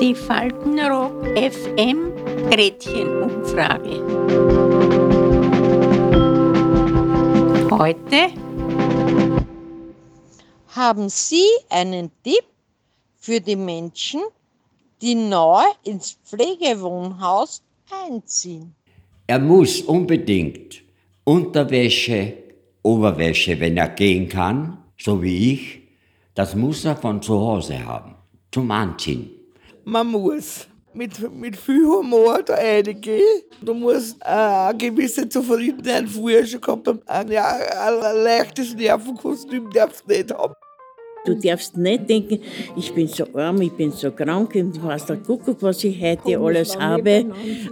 Die Faltenrock FM Gretchenumfrage. Heute haben Sie einen Tipp für die Menschen, die neu ins Pflegewohnhaus einziehen? Er muss unbedingt Unterwäsche, Oberwäsche, wenn er gehen kann, so wie ich, das muss er von zu Hause haben, zum Anziehen. Man muss mit, mit viel Humor da reingehen. Du musst äh, eine gewisse Zufriedenheit vorher schon gehabt haben. Ein, ja, ein leichtes Nervenkostüm darfst du nicht haben. Du darfst nicht denken, ich bin so arm, ich bin so krank und ich weiß der Kuckuck, was ich heute alles habe.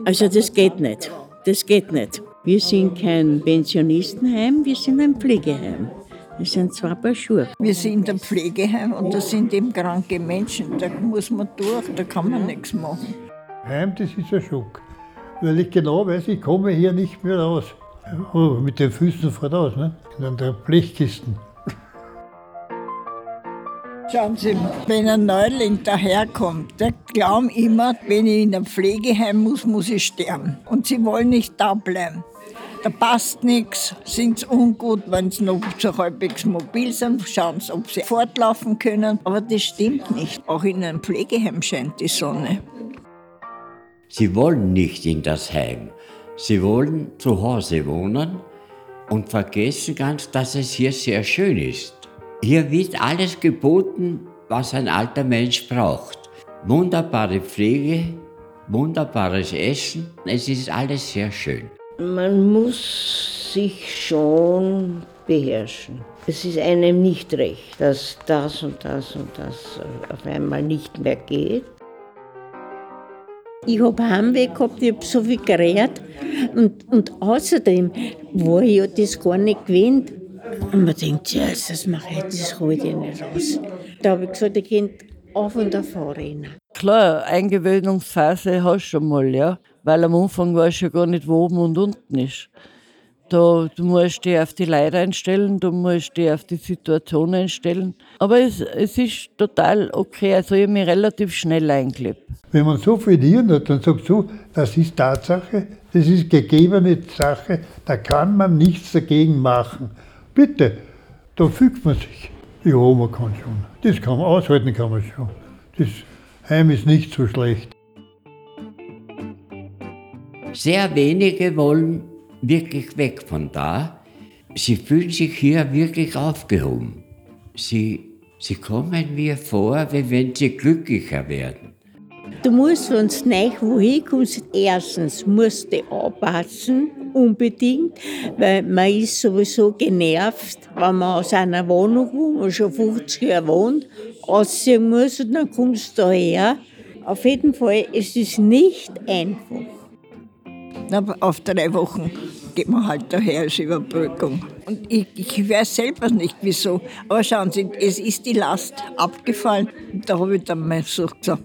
Also das geht nicht. Das geht nicht. Wir sind kein Pensionistenheim, wir sind ein Pflegeheim. Das sind zwei Paar Schuhe. Wir sind ein Pflegeheim und da sind eben kranke Menschen. Da muss man durch, da kann man nichts machen. Heim, das ist ein Schock. Weil ich genau weiß, ich komme hier nicht mehr raus. Oh, mit den Füßen voraus, ne? In der Blechkisten. Schauen Sie, wenn ein Neuling daherkommt, der glauben immer, wenn ich in ein Pflegeheim muss, muss ich sterben. Und sie wollen nicht da bleiben. Da passt nichts, sind sie ungut, wenn sie noch so halbwegs mobil sind, schauen sie, ob sie fortlaufen können. Aber das stimmt nicht. Auch in einem Pflegeheim scheint die Sonne. Sie wollen nicht in das Heim. Sie wollen zu Hause wohnen und vergessen ganz, dass es hier sehr schön ist. Hier wird alles geboten, was ein alter Mensch braucht. Wunderbare Pflege, wunderbares Essen, es ist alles sehr schön. Man muss sich schon beherrschen. Es ist einem nicht recht, dass das und das und das auf einmal nicht mehr geht. Ich habe Heimweh gehabt, ich habe so viel geredet. Und, und außerdem war ich ja das gar nicht gewöhnt. Und man denkt, ja, das mache ich, das hole ich nicht raus. Da habe ich gesagt, ich kann auf und auf rennen. Klar, Eingewöhnungsphase hast du schon mal, ja. Weil am Anfang weißt du ja gar nicht, wo oben und unten ist. Da, du musst dich auf die Leute einstellen, du musst dich auf die Situation einstellen. Aber es, es ist total okay. Also ich habe mich relativ schnell eingelebt. Wenn man so viel Hirn hat und sagt so, das ist Tatsache, das ist gegebene Sache, da kann man nichts dagegen machen. Bitte, da fügt man sich. Ja, man kann schon. Das kann man aushalten, kann man schon. Das Heim ist nicht so schlecht. Sehr wenige wollen wirklich weg von da. Sie fühlen sich hier wirklich aufgehoben. Sie, sie kommen mir vor, wie wenn sie glücklicher werden. Du musst, wenn du neu wohin kommst, erstens musst du aufpassen, unbedingt, weil man ist sowieso genervt, wenn man aus einer Wohnung, wo man schon 50 Jahre wohnt, ausziehen muss und dann kommst du her. Auf jeden Fall, es ist nicht einfach. Auf drei Wochen geht man halt daher als Überbrückung. Und ich, ich weiß selber nicht wieso. Aber schauen Sie, es ist die Last abgefallen. Da habe ich dann mal so gesagt,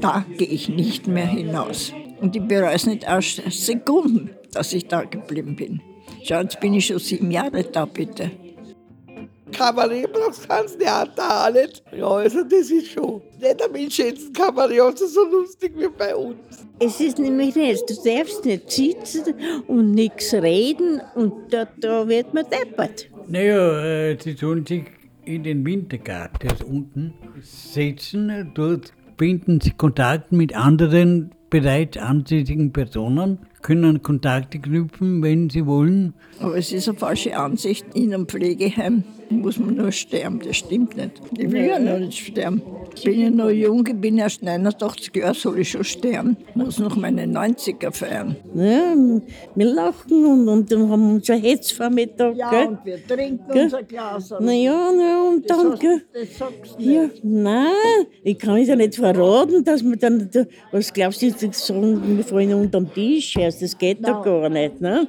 da gehe ich nicht mehr hinaus. Und ich bereue es nicht aus Sekunden, dass ich da geblieben bin. Schauen, jetzt bin ich schon sieben Jahre da, bitte. Kabarett brauchst kannst du ja da nicht. Ja, also das ist schon. Nicht am schönsten Kabarett, also so lustig wie bei uns. Es ist nämlich nicht, du darfst nicht sitzen und nichts reden und da, da wird man deppert. Naja, äh, sie tun sich in den Wintergarten, der ist unten, setzen. Dort finden sie Kontakt mit anderen bereits ansässigen Personen, können Kontakte knüpfen, wenn sie wollen. Aber es ist eine falsche Ansicht, in einem Pflegeheim muss man nur sterben. Das stimmt nicht. Ich will ja noch nicht sterben. Ich bin ja noch jung, ich bin erst 89 Jahre, soll ich schon sterben. Ich muss noch meine 90er feiern. Ja, wir lachen und, und dann haben wir unser Hetz vor Mittag. Ja, gell? und wir trinken Gell? unser Glas. Na ja, na, und das, dann, hast, das sagst du Ja, nicht. nein, ich kann es ja nicht verraten, dass man dann, was glaubst du, jetzt sagen, wir fallen unter den Tisch, das geht doch gar nicht, ne?